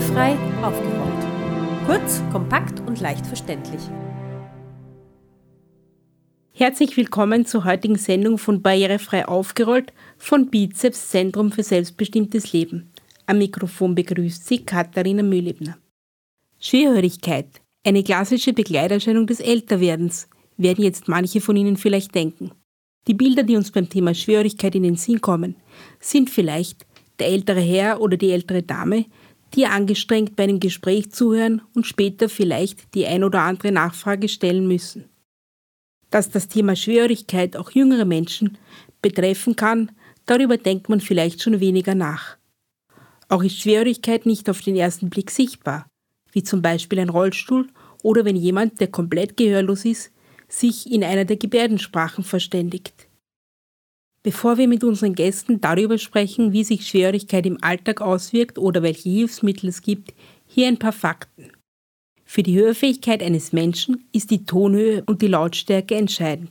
Barrierefrei aufgerollt. Kurz, kompakt und leicht verständlich. Herzlich willkommen zur heutigen Sendung von Barrierefrei aufgerollt von Bizeps Zentrum für selbstbestimmtes Leben. Am Mikrofon begrüßt Sie Katharina Mühlebner. Schwerhörigkeit, eine klassische Begleiterscheinung des Älterwerdens, werden jetzt manche von Ihnen vielleicht denken. Die Bilder, die uns beim Thema Schwerhörigkeit in den Sinn kommen, sind vielleicht der ältere Herr oder die ältere Dame, die angestrengt bei einem Gespräch zuhören und später vielleicht die ein oder andere Nachfrage stellen müssen. Dass das Thema Schwerhörigkeit auch jüngere Menschen betreffen kann, darüber denkt man vielleicht schon weniger nach. Auch ist Schwerhörigkeit nicht auf den ersten Blick sichtbar, wie zum Beispiel ein Rollstuhl oder wenn jemand, der komplett gehörlos ist, sich in einer der Gebärdensprachen verständigt. Bevor wir mit unseren Gästen darüber sprechen, wie sich Schwerhörigkeit im Alltag auswirkt oder welche Hilfsmittel es gibt, hier ein paar Fakten. Für die Hörfähigkeit eines Menschen ist die Tonhöhe und die Lautstärke entscheidend.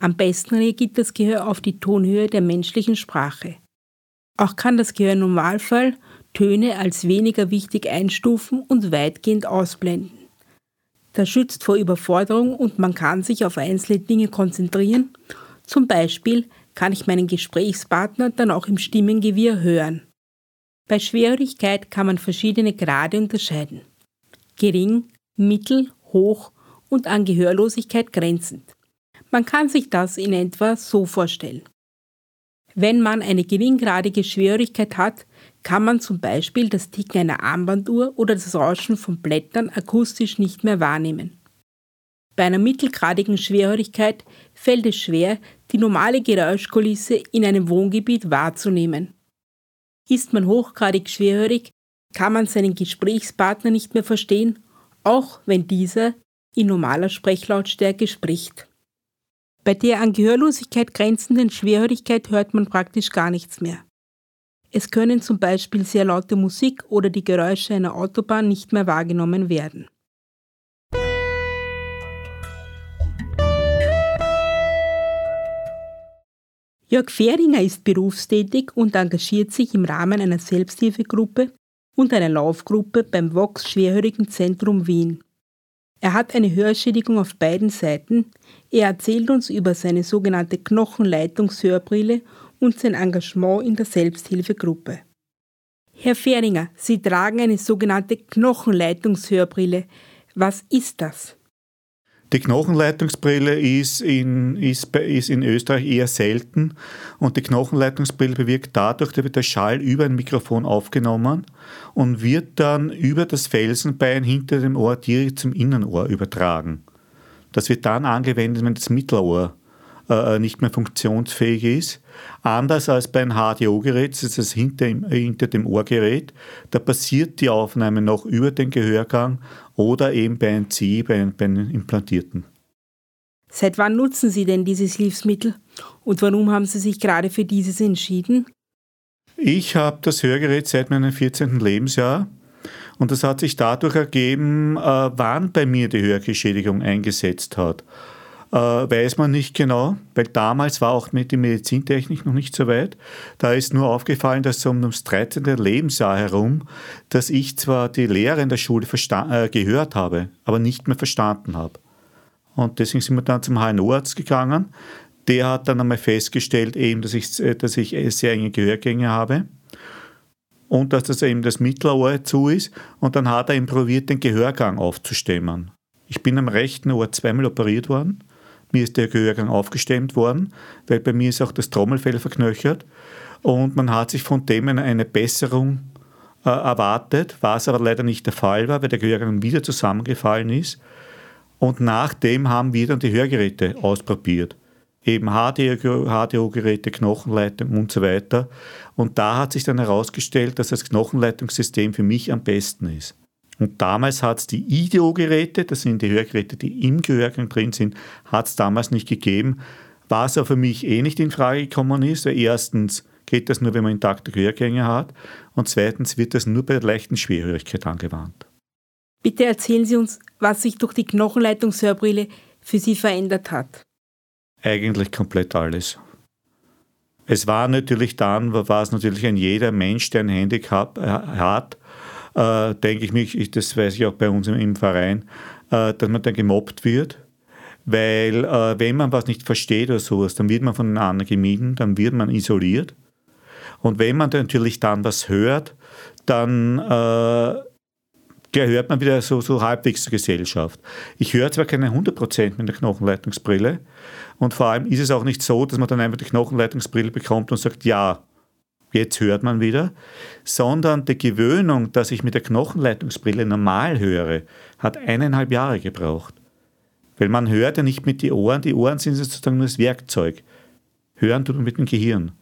Am besten reagiert das Gehör auf die Tonhöhe der menschlichen Sprache. Auch kann das Gehör im Normalfall Töne als weniger wichtig einstufen und weitgehend ausblenden. Das schützt vor Überforderung und man kann sich auf einzelne Dinge konzentrieren. Zum Beispiel kann ich meinen Gesprächspartner dann auch im Stimmengewirr hören. Bei Schwerhörigkeit kann man verschiedene Grade unterscheiden. Gering, mittel, hoch und an Gehörlosigkeit grenzend. Man kann sich das in etwa so vorstellen. Wenn man eine geringgradige Schwerhörigkeit hat, kann man zum Beispiel das Ticken einer Armbanduhr oder das Rauschen von Blättern akustisch nicht mehr wahrnehmen. Bei einer mittelgradigen Schwerhörigkeit fällt es schwer, die normale Geräuschkulisse in einem Wohngebiet wahrzunehmen. Ist man hochgradig schwerhörig, kann man seinen Gesprächspartner nicht mehr verstehen, auch wenn dieser in normaler Sprechlautstärke spricht. Bei der an Gehörlosigkeit grenzenden Schwerhörigkeit hört man praktisch gar nichts mehr. Es können zum Beispiel sehr laute Musik oder die Geräusche einer Autobahn nicht mehr wahrgenommen werden. Jörg Fehringer ist berufstätig und engagiert sich im Rahmen einer Selbsthilfegruppe und einer Laufgruppe beim Vox Schwerhörigenzentrum Wien. Er hat eine Hörschädigung auf beiden Seiten. Er erzählt uns über seine sogenannte Knochenleitungshörbrille und sein Engagement in der Selbsthilfegruppe. Herr Fehringer, Sie tragen eine sogenannte Knochenleitungshörbrille. Was ist das? Die Knochenleitungsbrille ist in, ist, ist in Österreich eher selten und die Knochenleitungsbrille bewirkt dadurch, da wird der Schall über ein Mikrofon aufgenommen und wird dann über das Felsenbein hinter dem Ohr direkt zum Innenohr übertragen. Das wird dann angewendet, wenn das Mittelohr äh, nicht mehr funktionsfähig ist. Anders als bei einem HDO-Gerät, das ist das hinter, hinter dem Ohrgerät, da passiert die Aufnahme noch über den Gehörgang oder eben bei einem C, bei, bei einem Implantierten. Seit wann nutzen Sie denn dieses Hilfsmittel und warum haben Sie sich gerade für dieses entschieden? Ich habe das Hörgerät seit meinem 14. Lebensjahr und das hat sich dadurch ergeben, äh, wann bei mir die Hörgeschädigung eingesetzt hat. Äh, weiß man nicht genau, weil damals war auch mit der Medizintechnik noch nicht so weit. Da ist nur aufgefallen, dass um das 13. Lebensjahr herum, dass ich zwar die Lehre in der Schule äh, gehört habe, aber nicht mehr verstanden habe. Und deswegen sind wir dann zum HNO-Arzt gegangen. Der hat dann einmal festgestellt, eben, dass, ich, äh, dass ich sehr enge Gehörgänge habe und dass das eben das Mittelohr zu ist. Und dann hat er eben probiert, den Gehörgang aufzustemmen. Ich bin am rechten Ohr zweimal operiert worden mir ist der Gehörgang aufgestemmt worden, weil bei mir ist auch das Trommelfell verknöchert und man hat sich von dem eine Besserung äh, erwartet, was aber leider nicht der Fall war, weil der Gehörgang wieder zusammengefallen ist. Und nachdem haben wir dann die Hörgeräte ausprobiert. Eben HDO-Geräte, Knochenleitung und so weiter. Und da hat sich dann herausgestellt, dass das Knochenleitungssystem für mich am besten ist. Und damals hat es die IDEO-Geräte, das sind die Hörgeräte, die im Gehörgang drin sind, hat es damals nicht gegeben. Was auch für mich eh nicht in Frage gekommen ist, weil erstens geht das nur, wenn man intakte Gehörgänge hat und zweitens wird das nur bei der leichten Schwerhörigkeit angewandt. Bitte erzählen Sie uns, was sich durch die Knochenleitungshörbrille für Sie verändert hat. Eigentlich komplett alles. Es war natürlich dann, war es natürlich ein jeder Mensch, der ein Handicap äh, hat, äh, denke ich mich, das weiß ich auch bei uns im Verein, äh, dass man dann gemobbt wird. Weil äh, wenn man was nicht versteht oder sowas, dann wird man von den anderen gemieden, dann wird man isoliert. Und wenn man dann natürlich dann was hört, dann äh, gehört man wieder so, so halbwegs zur Gesellschaft. Ich höre zwar keine 100% mit der Knochenleitungsbrille und vor allem ist es auch nicht so, dass man dann einfach die Knochenleitungsbrille bekommt und sagt, ja, jetzt hört man wieder, sondern die Gewöhnung, dass ich mit der Knochenleitungsbrille normal höre, hat eineinhalb Jahre gebraucht. Weil man hört ja nicht mit den Ohren, die Ohren sind sozusagen nur das Werkzeug. Hören tut man mit dem Gehirn.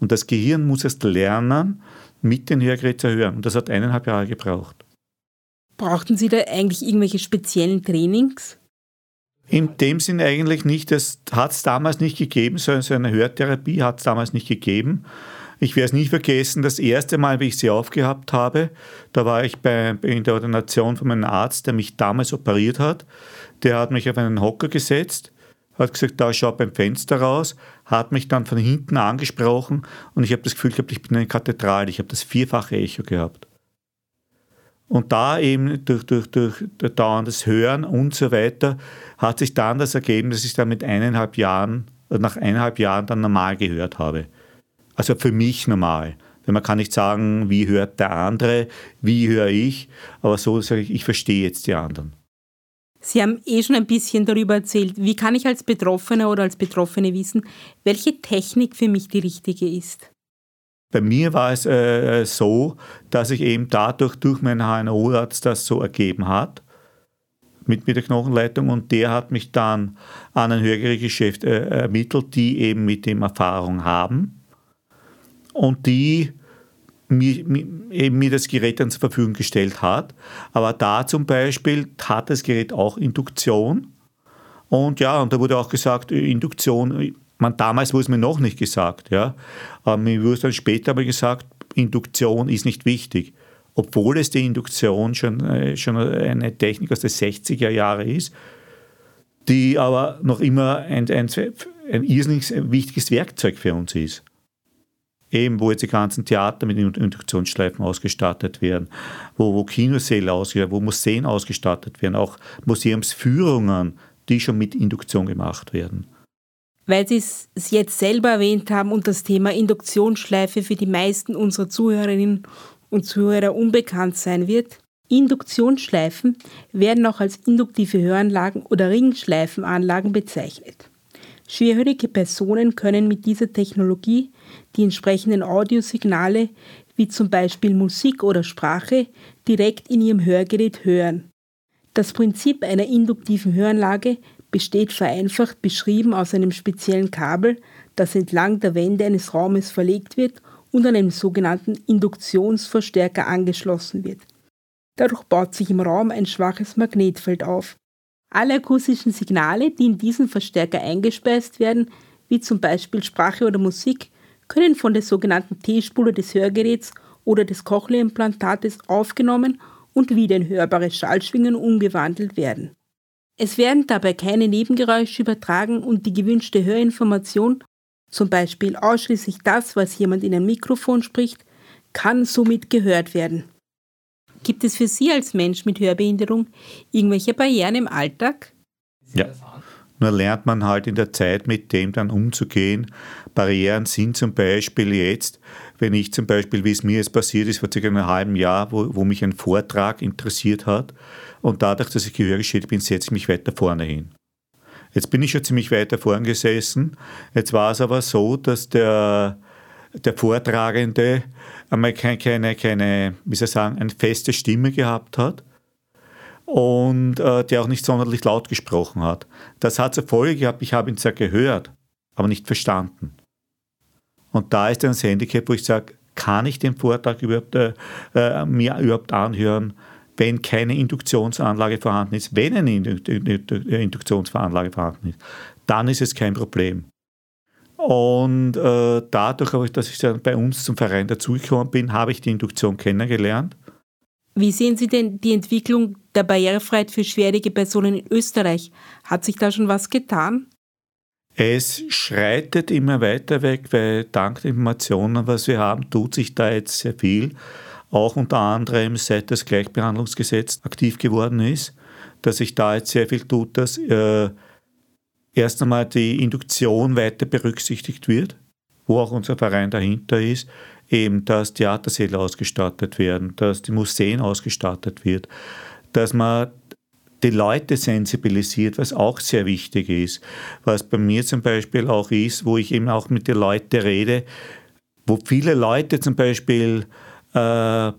Und das Gehirn muss erst lernen, mit den Hörgeräten zu hören. Und das hat eineinhalb Jahre gebraucht. Brauchten Sie da eigentlich irgendwelche speziellen Trainings? In dem Sinn eigentlich nicht. Das hat es damals nicht gegeben. So eine Hörtherapie hat es damals nicht gegeben. Ich werde es nie vergessen, das erste Mal, wie ich sie aufgehabt habe, da war ich bei, in der Ordination von meinem Arzt, der mich damals operiert hat. Der hat mich auf einen Hocker gesetzt, hat gesagt, da schau beim Fenster raus, hat mich dann von hinten angesprochen und ich habe das Gefühl gehabt, ich bin eine Kathedrale. Ich habe das vierfache Echo gehabt. Und da eben durch, durch, durch dauerndes Hören und so weiter hat sich dann das ergeben, dass ich dann mit eineinhalb Jahren, nach eineinhalb Jahren dann normal gehört habe. Also für mich normal. Denn man kann nicht sagen, wie hört der andere, wie höre ich, aber so sage ich, ich verstehe jetzt die anderen. Sie haben eh schon ein bisschen darüber erzählt. Wie kann ich als Betroffener oder als Betroffene wissen, welche Technik für mich die richtige ist? Bei mir war es äh, so, dass ich eben dadurch durch meinen HNO-Arzt das so ergeben hat mit, mit der Knochenleitung und der hat mich dann an ein Hörgerätgeschäft äh, ermittelt, die eben mit dem Erfahrung haben und die mir, eben mir das Gerät dann zur Verfügung gestellt hat. Aber da zum Beispiel hat das Gerät auch Induktion. Und ja, und da wurde auch gesagt, Induktion, man, damals wurde es mir noch nicht gesagt, ja. Aber mir wurde dann später aber gesagt, Induktion ist nicht wichtig. Obwohl es die Induktion schon, äh, schon eine Technik aus den 60er Jahren ist, die aber noch immer ein, ein, ein irrsinnig wichtiges Werkzeug für uns ist eben wo jetzt die ganzen Theater mit Induktionsschleifen ausgestattet werden, wo, wo Kinosäle ausgestattet wo Museen ausgestattet werden, auch Museumsführungen, die schon mit Induktion gemacht werden. Weil Sie es jetzt selber erwähnt haben und das Thema Induktionsschleife für die meisten unserer Zuhörerinnen und Zuhörer unbekannt sein wird, Induktionsschleifen werden auch als induktive Höranlagen oder Ringschleifenanlagen bezeichnet. Schwerhörige Personen können mit dieser Technologie die entsprechenden Audiosignale, wie zum Beispiel Musik oder Sprache, direkt in ihrem Hörgerät hören. Das Prinzip einer induktiven Höranlage besteht vereinfacht beschrieben aus einem speziellen Kabel, das entlang der Wände eines Raumes verlegt wird und an einem sogenannten Induktionsverstärker angeschlossen wird. Dadurch baut sich im Raum ein schwaches Magnetfeld auf. Alle akustischen Signale, die in diesen Verstärker eingespeist werden, wie zum Beispiel Sprache oder Musik, können von der sogenannten T-Spule des Hörgeräts oder des Cochlea-Implantates aufgenommen und wieder in hörbare Schallschwingen umgewandelt werden. Es werden dabei keine Nebengeräusche übertragen und die gewünschte Hörinformation, zum Beispiel ausschließlich das, was jemand in ein Mikrofon spricht, kann somit gehört werden. Gibt es für Sie als Mensch mit Hörbehinderung irgendwelche Barrieren im Alltag? Ja. Nur lernt man halt in der Zeit mit dem dann umzugehen. Barrieren sind zum Beispiel jetzt, wenn ich zum Beispiel, wie es mir jetzt passiert ist, vor circa einem halben Jahr, wo, wo mich ein Vortrag interessiert hat und dadurch, dass ich gehörgeschädigt bin, setze ich mich weiter vorne hin. Jetzt bin ich schon ziemlich weiter vorne gesessen. Jetzt war es aber so, dass der, der Vortragende einmal keine, keine, keine, wie soll ich sagen, eine feste Stimme gehabt hat und äh, der auch nicht sonderlich laut gesprochen hat. Das hat zur Folge gehabt, ich habe ihn zwar gehört, aber nicht verstanden. Und da ist dann das Handicap, wo ich sage, kann ich den Vortrag überhaupt, äh, äh, mir überhaupt anhören, wenn keine Induktionsanlage vorhanden ist? Wenn eine Induktionsanlage vorhanden ist, dann ist es kein Problem. Und äh, dadurch, dass ich dann bei uns zum Verein dazugekommen bin, habe ich die Induktion kennengelernt wie sehen Sie denn die Entwicklung der Barrierefreiheit für schwerige Personen in Österreich? Hat sich da schon was getan? Es schreitet immer weiter weg, weil dank der Informationen, was wir haben, tut sich da jetzt sehr viel. auch unter anderem seit das Gleichbehandlungsgesetz aktiv geworden ist, dass sich da jetzt sehr viel tut, dass äh, erst einmal die Induktion weiter berücksichtigt wird, wo auch unser Verein dahinter ist, eben, dass Theatersäle ausgestattet werden, dass die Museen ausgestattet wird, dass man die Leute sensibilisiert, was auch sehr wichtig ist. Was bei mir zum Beispiel auch ist, wo ich eben auch mit den Leuten rede, wo viele Leute zum Beispiel äh,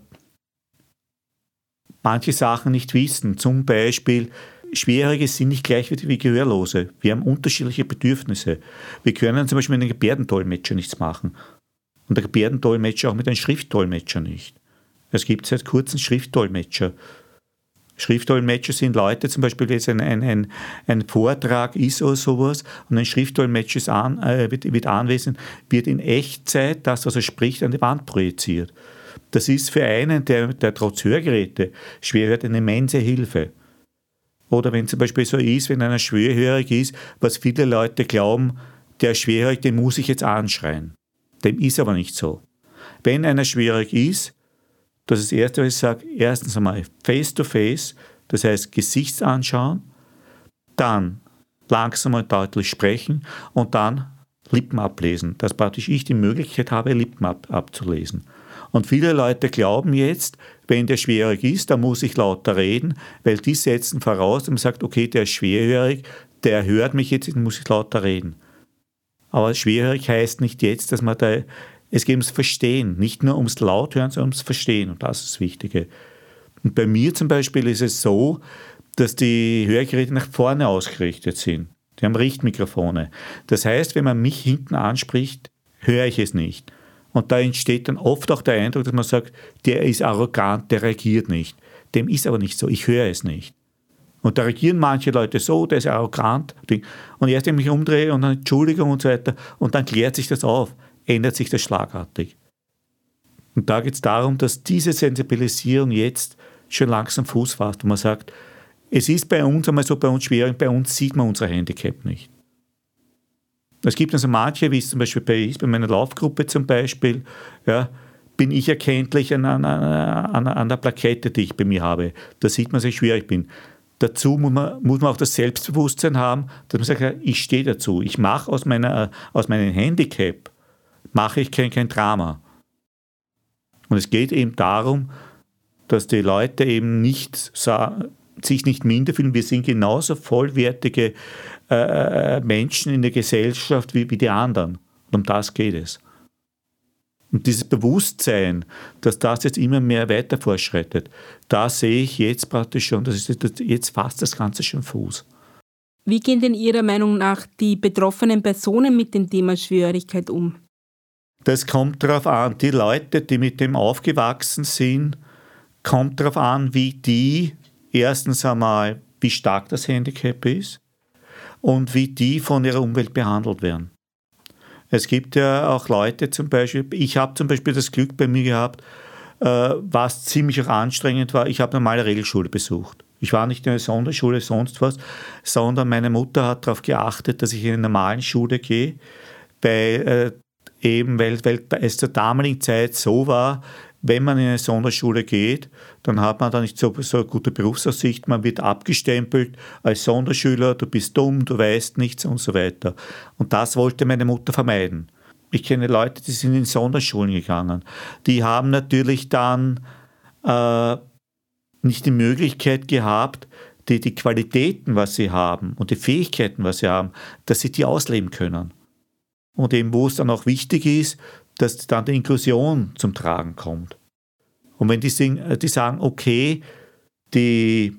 manche Sachen nicht wissen. Zum Beispiel, Schwerhörige sind nicht gleich wie Gehörlose. Wir haben unterschiedliche Bedürfnisse. Wir können zum Beispiel mit einem Gebärdendolmetscher nichts machen. Und der Gebärdendolmetscher auch mit einem Schriftdolmetscher nicht. Es gibt seit kurzem Schriftdolmetscher. Schriftdolmetscher sind Leute, zum Beispiel jetzt ein, ein, ein, ein Vortrag ist oder sowas und ein Schriftdolmetscher an, äh, wird, wird anwesend, wird in Echtzeit das, was er spricht, an die Wand projiziert. Das ist für einen, der, der trotz Hörgeräte schwer hört, eine immense Hilfe. Oder wenn zum Beispiel so ist, wenn einer schwerhörig ist, was viele Leute glauben, der schwerhörig, den muss ich jetzt anschreien. Dem ist aber nicht so. Wenn einer schwierig ist, das ist das Erste, was ich sage, erstens einmal face-to-face, das heißt Gesichts anschauen, dann langsam und deutlich sprechen und dann Lippen ablesen, dass praktisch ich die Möglichkeit habe, Lippen ab, abzulesen. Und viele Leute glauben jetzt, wenn der schwierig ist, dann muss ich lauter reden, weil die setzen voraus und man sagt, okay, der ist schwerhörig, der hört mich jetzt, dann muss ich lauter reden. Aber schwerhörig heißt nicht jetzt, dass man da es geht ums Verstehen, nicht nur ums Lauthören, sondern ums Verstehen. Und das ist das Wichtige. Und bei mir zum Beispiel ist es so, dass die Hörgeräte nach vorne ausgerichtet sind. Die haben Richtmikrofone. Das heißt, wenn man mich hinten anspricht, höre ich es nicht. Und da entsteht dann oft auch der Eindruck, dass man sagt, der ist arrogant, der reagiert nicht. Dem ist aber nicht so, ich höre es nicht. Und da reagieren manche Leute so, der ist arrogant. Und erst wenn ich mich umdrehe und dann Entschuldigung und so weiter, und dann klärt sich das auf ändert sich das schlagartig. Und da geht es darum, dass diese Sensibilisierung jetzt schon langsam Fuß fasst, wo man sagt, es ist bei uns einmal so bei uns schwer, bei uns sieht man unser Handicap nicht. Es gibt also manche, wie es zum Beispiel bei, bei meiner Laufgruppe zum Beispiel, ja, bin ich erkenntlich an, an, an, an der Plakette, die ich bei mir habe. Da sieht man, dass ich schwierig bin. Dazu muss man, muss man auch das Selbstbewusstsein haben, dass man sagt, ich stehe dazu. Ich mache aus, aus meinem Handicap mache ich kein, kein Drama. Und es geht eben darum, dass die Leute eben nicht sich nicht minder fühlen. Wir sind genauso vollwertige äh, äh, Menschen in der Gesellschaft wie, wie die anderen. Und um das geht es. Und dieses Bewusstsein, dass das jetzt immer mehr weiter vorschreitet, da sehe ich jetzt praktisch schon, das ist jetzt fast das Ganze schon Fuß. Wie gehen denn Ihrer Meinung nach die betroffenen Personen mit dem Thema Schwierigkeit um? Das kommt darauf an, die Leute, die mit dem aufgewachsen sind, kommt darauf an, wie die erstens einmal, wie stark das Handicap ist und wie die von ihrer Umwelt behandelt werden. Es gibt ja auch Leute zum Beispiel, ich habe zum Beispiel das Glück bei mir gehabt, äh, was ziemlich auch anstrengend war, ich habe normale Regelschule besucht. Ich war nicht in einer Sonderschule, sonst was, sondern meine Mutter hat darauf geachtet, dass ich in eine normale Schule gehe, weil äh, eben weil, weil es zur damaligen Zeit so war, wenn man in eine Sonderschule geht, dann hat man da nicht so, eine gute Berufsaussicht, man wird abgestempelt als Sonderschüler, du bist dumm, du weißt nichts und so weiter. Und das wollte meine Mutter vermeiden. Ich kenne Leute, die sind in Sonderschulen gegangen. Die haben natürlich dann äh, nicht die Möglichkeit gehabt, die, die Qualitäten, was sie haben und die Fähigkeiten, was sie haben, dass sie die ausleben können und eben wo es dann auch wichtig ist, dass dann die Inklusion zum Tragen kommt. Und wenn die, äh, die sagen, okay, die,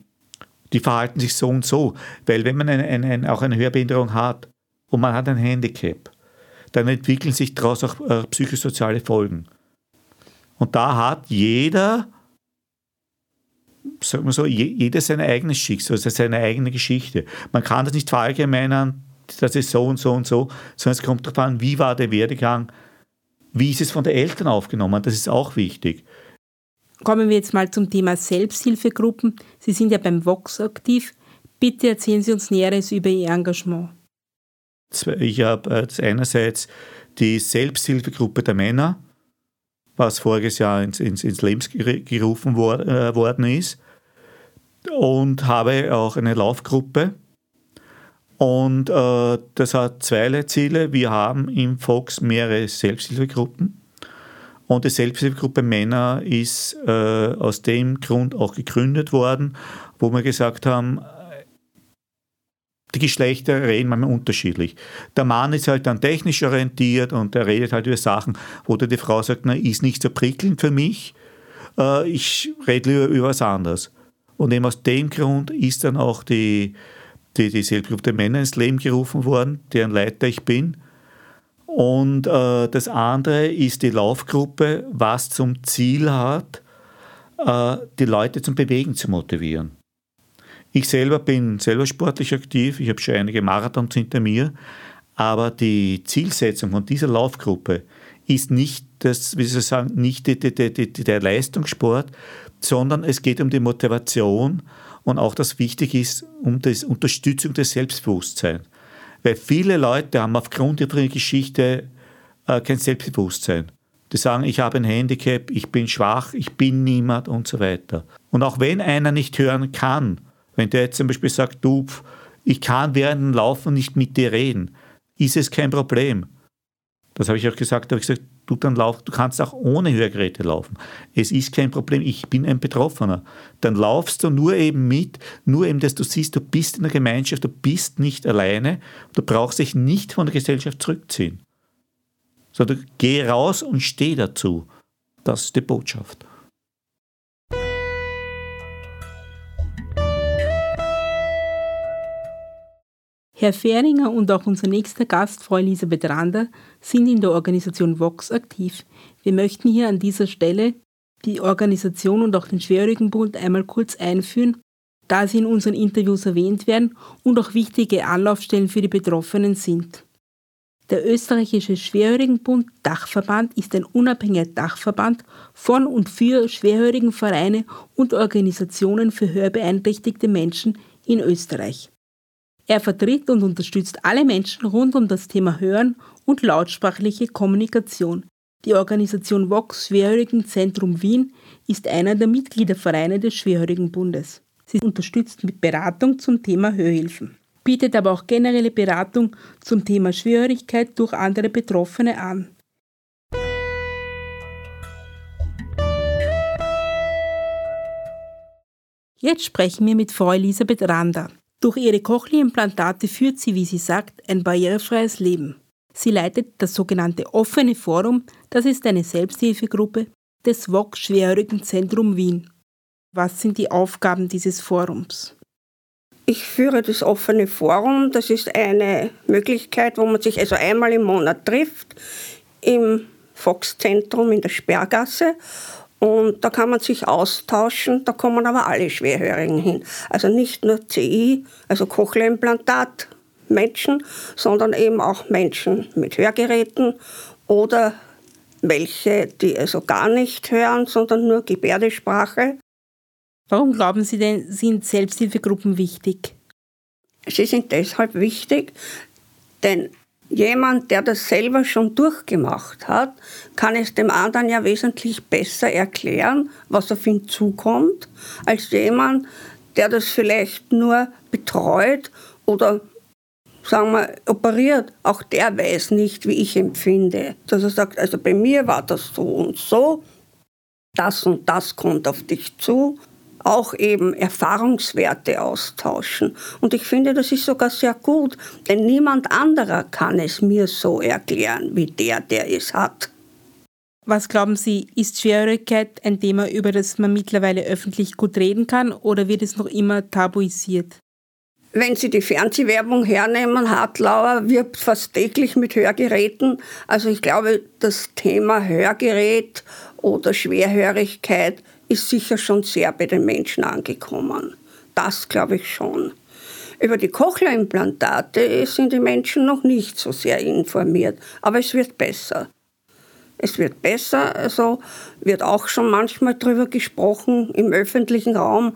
die verhalten sich so und so, weil wenn man eine, eine, auch eine Hörbehinderung hat und man hat ein Handicap, dann entwickeln sich daraus auch äh, psychosoziale Folgen. Und da hat jeder, sagen wir so, jeder sein eigenes Schicksal, also seine eigene Geschichte. Man kann das nicht verallgemeinern, das ist so und so und so, sondern es kommt darauf an, wie war der Werdegang, wie ist es von den Eltern aufgenommen, das ist auch wichtig. Kommen wir jetzt mal zum Thema Selbsthilfegruppen. Sie sind ja beim Vox aktiv. Bitte erzählen Sie uns Näheres über Ihr Engagement. Ich habe äh, einerseits die Selbsthilfegruppe der Männer, was voriges Jahr ins, ins, ins Leben gerufen äh, worden ist. Und habe auch eine Laufgruppe. Und äh, das hat zwei Ziele. Wir haben im Fox mehrere Selbsthilfegruppen. Und die Selbsthilfegruppe Männer ist äh, aus dem Grund auch gegründet worden, wo wir gesagt haben, die Geschlechter reden manchmal unterschiedlich. Der Mann ist halt dann technisch orientiert und er redet halt über Sachen, wo die Frau sagt, na, ist nicht so prickelnd für mich, äh, ich rede lieber über was anderes. Und eben aus dem Grund ist dann auch die, die, die Selbstgruppe Männer ins Leben gerufen worden, deren Leiter ich bin. Und äh, das andere ist die Laufgruppe, was zum Ziel hat, äh, die Leute zum Bewegen zu motivieren. Ich selber bin selber sportlich aktiv, ich habe schon einige Marathons hinter mir, aber die Zielsetzung von dieser Laufgruppe ist nicht, das, wie soll ich sagen, nicht die, die, die, der Leistungssport, sondern es geht um die Motivation und auch das wichtig ist, um die Unterstützung des Selbstbewusstseins. Weil viele Leute haben aufgrund ihrer Geschichte äh, kein Selbstbewusstsein. Die sagen, ich habe ein Handicap, ich bin schwach, ich bin niemand und so weiter. Und auch wenn einer nicht hören kann, wenn der jetzt zum Beispiel sagt, du, ich kann während dem Laufen nicht mit dir reden, ist es kein Problem. Das habe ich auch gesagt, habe ich gesagt, du dann lauf, du kannst auch ohne Hörgeräte laufen. Es ist kein Problem, ich bin ein Betroffener. Dann laufst du nur eben mit, nur eben, dass du siehst, du bist in der Gemeinschaft, du bist nicht alleine, du brauchst dich nicht von der Gesellschaft zurückziehen. Sondern geh raus und steh dazu. Das ist die Botschaft. Herr Fähringer und auch unser nächster Gast, Frau Elisabeth Rander, sind in der Organisation Vox aktiv. Wir möchten hier an dieser Stelle die Organisation und auch den Schwerhörigenbund einmal kurz einführen, da sie in unseren Interviews erwähnt werden und auch wichtige Anlaufstellen für die Betroffenen sind. Der österreichische Schwerhörigenbund Dachverband ist ein unabhängiger Dachverband von und für Schwerhörigenvereine und Organisationen für hörbeeinträchtigte Menschen in Österreich. Er vertritt und unterstützt alle Menschen rund um das Thema Hören und lautsprachliche Kommunikation. Die Organisation Vox Schwerhörigenzentrum Wien ist einer der Mitgliedervereine des Schwerhörigenbundes. Sie unterstützt mit Beratung zum Thema Hörhilfen, bietet aber auch generelle Beratung zum Thema Schwerhörigkeit durch andere Betroffene an. Jetzt sprechen wir mit Frau Elisabeth Rander. Durch ihre Cochlea-Implantate führt sie, wie sie sagt, ein barrierefreies Leben. Sie leitet das sogenannte Offene Forum, das ist eine Selbsthilfegruppe des VOG Schwerhörigenzentrum Wien. Was sind die Aufgaben dieses Forums? Ich führe das offene Forum. Das ist eine Möglichkeit, wo man sich also einmal im Monat trifft im Fox-Zentrum in der Sperrgasse und da kann man sich austauschen, da kommen aber alle Schwerhörigen hin. Also nicht nur CI, also Cochlea-Implantat Menschen, sondern eben auch Menschen mit Hörgeräten oder welche, die also gar nicht hören, sondern nur Gebärdesprache. Warum glauben Sie denn, sind Selbsthilfegruppen wichtig? Sie sind deshalb wichtig, denn jemand, der das selber schon durchgemacht hat, kann es dem anderen ja wesentlich besser erklären, was auf ihn zukommt, als jemand, der das vielleicht nur betreut oder sagen wir, operiert, auch der weiß nicht, wie ich empfinde. Dass er sagt, also bei mir war das so und so, das und das kommt auf dich zu auch eben Erfahrungswerte austauschen. Und ich finde, das ist sogar sehr gut, denn niemand anderer kann es mir so erklären, wie der, der es hat. Was glauben Sie, ist Schwerhörigkeit ein Thema, über das man mittlerweile öffentlich gut reden kann oder wird es noch immer tabuisiert? Wenn Sie die Fernsehwerbung hernehmen, Hartlauer wirbt fast täglich mit Hörgeräten. Also ich glaube, das Thema Hörgerät oder Schwerhörigkeit ist sicher schon sehr bei den Menschen angekommen. Das glaube ich schon. Über die Cochlea-Implantate sind die Menschen noch nicht so sehr informiert, aber es wird besser. Es wird besser, also wird auch schon manchmal darüber gesprochen im öffentlichen Raum.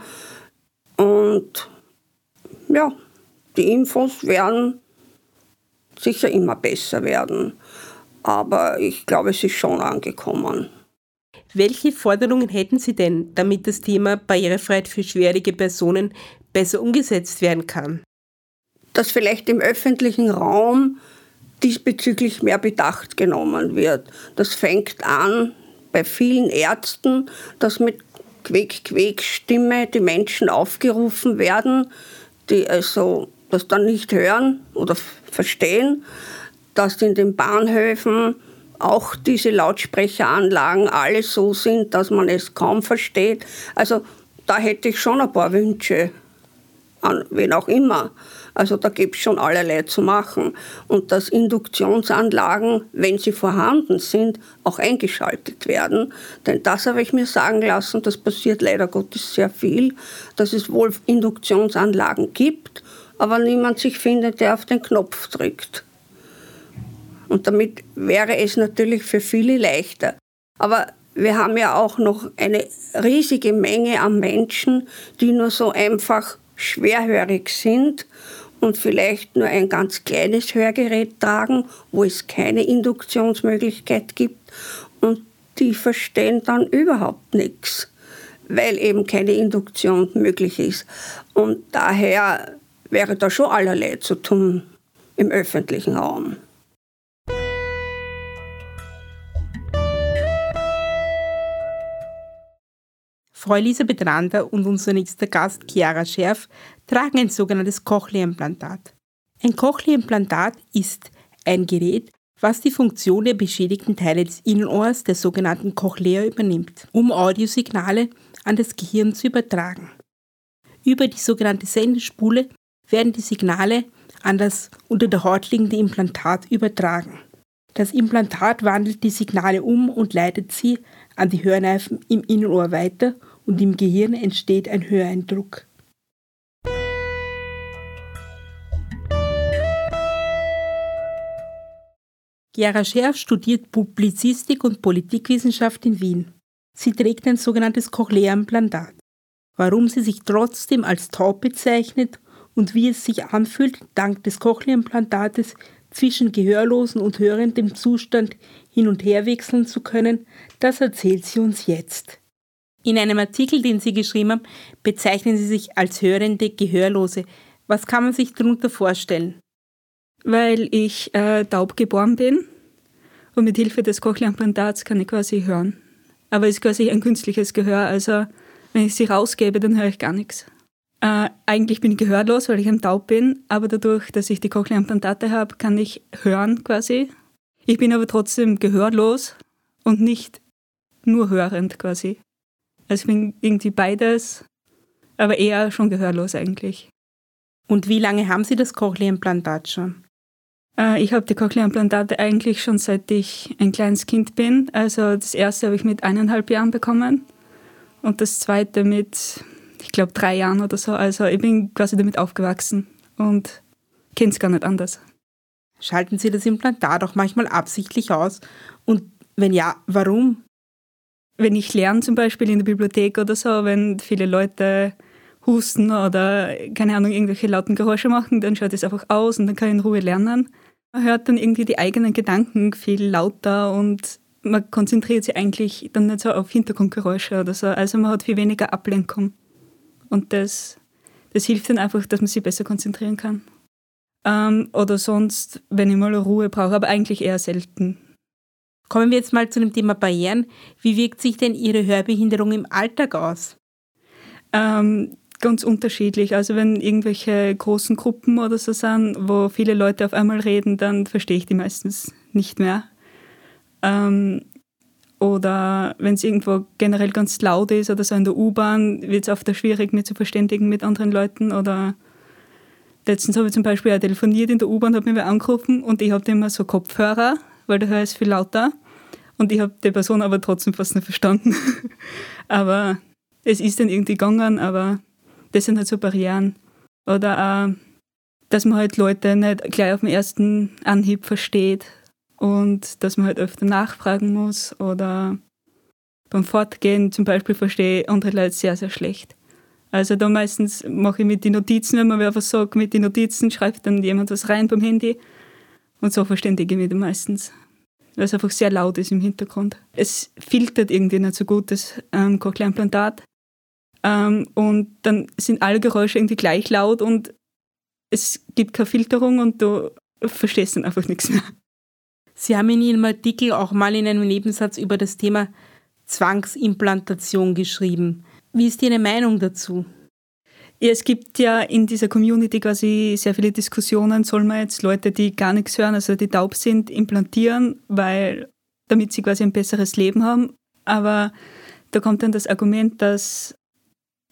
Und ja, die Infos werden sicher immer besser werden. Aber ich glaube, es ist schon angekommen. Welche Forderungen hätten Sie denn, damit das Thema Barrierefreiheit für schwierige Personen besser umgesetzt werden kann? Dass vielleicht im öffentlichen Raum diesbezüglich mehr Bedacht genommen wird. Das fängt an bei vielen Ärzten, dass mit Quäk-Quäk-Stimme die Menschen aufgerufen werden, die also das dann nicht hören oder verstehen, dass in den Bahnhöfen auch diese Lautsprecheranlagen alle so sind, dass man es kaum versteht. Also da hätte ich schon ein paar Wünsche, an wen auch immer. Also da gibt es schon allerlei zu machen. Und dass Induktionsanlagen, wenn sie vorhanden sind, auch eingeschaltet werden. Denn das habe ich mir sagen lassen, das passiert leider Gottes sehr viel, dass es wohl Induktionsanlagen gibt, aber niemand sich findet, der auf den Knopf drückt. Und damit wäre es natürlich für viele leichter. Aber wir haben ja auch noch eine riesige Menge an Menschen, die nur so einfach schwerhörig sind und vielleicht nur ein ganz kleines Hörgerät tragen, wo es keine Induktionsmöglichkeit gibt und die verstehen dann überhaupt nichts, weil eben keine Induktion möglich ist. Und daher wäre da schon allerlei zu tun im öffentlichen Raum. Frau Elisabeth Rander und unser nächster Gast Chiara Scherf tragen ein sogenanntes Cochlea-Implantat. Ein Cochlea-Implantat ist ein Gerät, was die Funktion der beschädigten Teile des Innenohrs, der sogenannten Cochlea, übernimmt, um Audiosignale an das Gehirn zu übertragen. Über die sogenannte Sendespule werden die Signale an das unter der Haut liegende Implantat übertragen. Das Implantat wandelt die Signale um und leitet sie an die Hörnerven im Innenohr weiter und im Gehirn entsteht ein Höreindruck. Gera Scherf studiert Publizistik und Politikwissenschaft in Wien. Sie trägt ein sogenanntes Cochlea-Implantat. Warum sie sich trotzdem als taub bezeichnet und wie es sich anfühlt, dank des Cochlea-Implantates zwischen gehörlosen und hörendem Zustand hin und her wechseln zu können, das erzählt sie uns jetzt. In einem Artikel, den Sie geschrieben haben, bezeichnen Sie sich als hörende Gehörlose. Was kann man sich darunter vorstellen? Weil ich äh, taub geboren bin und mit Hilfe des Cochlea-Implantats kann ich quasi hören. Aber es ist quasi ein künstliches Gehör, also wenn ich sie rausgebe, dann höre ich gar nichts. Äh, eigentlich bin ich gehörlos, weil ich ein Taub bin, aber dadurch, dass ich die Cochlea-Implantate habe, kann ich hören quasi. Ich bin aber trotzdem gehörlos und nicht nur hörend quasi. Also ich bin irgendwie beides, aber eher schon gehörlos eigentlich. Und wie lange haben Sie das Cochlea-Implantat schon? Äh, ich habe die Cochlea-Implantate eigentlich schon seit ich ein kleines Kind bin. Also das erste habe ich mit eineinhalb Jahren bekommen und das zweite mit, ich glaube, drei Jahren oder so. Also ich bin quasi damit aufgewachsen und kenne es gar nicht anders. Schalten Sie das Implantat auch manchmal absichtlich aus? Und wenn ja, warum? Wenn ich lerne, zum Beispiel in der Bibliothek oder so, wenn viele Leute husten oder, keine Ahnung, irgendwelche lauten Geräusche machen, dann schaut es einfach aus und dann kann ich in Ruhe lernen. Man hört dann irgendwie die eigenen Gedanken viel lauter und man konzentriert sich eigentlich dann nicht so auf Hintergrundgeräusche oder so. Also man hat viel weniger Ablenkung. Und das, das hilft dann einfach, dass man sich besser konzentrieren kann. Ähm, oder sonst, wenn ich mal Ruhe brauche, aber eigentlich eher selten. Kommen wir jetzt mal zu dem Thema Barrieren. Wie wirkt sich denn Ihre Hörbehinderung im Alltag aus? Ähm, ganz unterschiedlich. Also wenn irgendwelche großen Gruppen oder so sind, wo viele Leute auf einmal reden, dann verstehe ich die meistens nicht mehr. Ähm, oder wenn es irgendwo generell ganz laut ist oder so in der U-Bahn, wird es oft schwierig, mich zu verständigen mit anderen Leuten. Oder letztens habe ich zum Beispiel auch telefoniert in der U-Bahn, habe mich angerufen und ich habe immer so Kopfhörer weil da höre ich es viel lauter. Und ich habe die Person aber trotzdem fast nicht verstanden. aber es ist dann irgendwie gegangen, aber das sind halt so Barrieren. Oder auch, dass man halt Leute nicht gleich auf den ersten Anhieb versteht und dass man halt öfter nachfragen muss oder beim Fortgehen zum Beispiel verstehe andere Leute sehr, sehr schlecht. Also da meistens mache ich mit den Notizen, wenn man mir was sagt, mit den Notizen schreibt dann jemand was rein beim Handy und so verständige ich mich meistens. Weil es einfach sehr laut ist im Hintergrund. Es filtert irgendwie nicht so gut, das ähm, Cochlea-Implantat. Ähm, und dann sind alle Geräusche irgendwie gleich laut und es gibt keine Filterung und du verstehst dann einfach nichts mehr. Sie haben in Ihrem Artikel auch mal in einem Nebensatz über das Thema Zwangsimplantation geschrieben. Wie ist Ihre Meinung dazu? Ja, es gibt ja in dieser Community quasi sehr viele Diskussionen, soll man jetzt Leute, die gar nichts hören, also die taub sind, implantieren, weil damit sie quasi ein besseres Leben haben. Aber da kommt dann das Argument, dass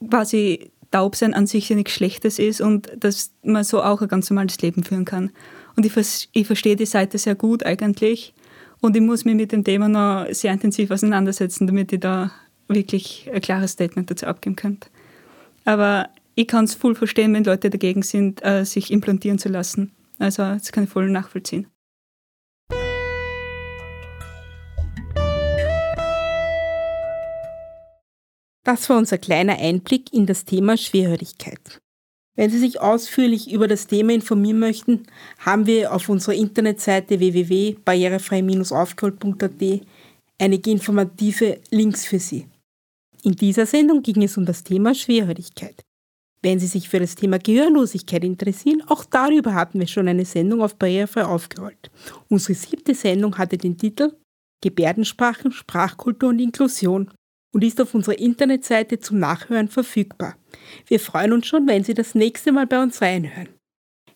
quasi Taubsein an sich ja nichts Schlechtes ist und dass man so auch ein ganz normales Leben führen kann. Und ich, ich verstehe die Seite sehr gut eigentlich und ich muss mich mit dem Thema noch sehr intensiv auseinandersetzen, damit ich da wirklich ein klares Statement dazu abgeben kann. Aber ich kann es voll verstehen, wenn Leute dagegen sind, äh, sich implantieren zu lassen. Also das kann ich voll nachvollziehen. Das war unser kleiner Einblick in das Thema Schwerhörigkeit. Wenn Sie sich ausführlich über das Thema informieren möchten, haben wir auf unserer Internetseite www.barrierefrei-aufgeholt.at einige informative Links für Sie. In dieser Sendung ging es um das Thema Schwerhörigkeit. Wenn Sie sich für das Thema Gehörlosigkeit interessieren, auch darüber hatten wir schon eine Sendung auf Barrierefrei aufgerollt. Unsere siebte Sendung hatte den Titel Gebärdensprachen, Sprachkultur und Inklusion und ist auf unserer Internetseite zum Nachhören verfügbar. Wir freuen uns schon, wenn Sie das nächste Mal bei uns reinhören.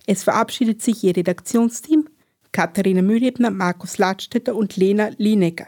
Es verabschiedet sich Ihr Redaktionsteam Katharina Mühlebner, Markus Ladstätter und Lena Linecker.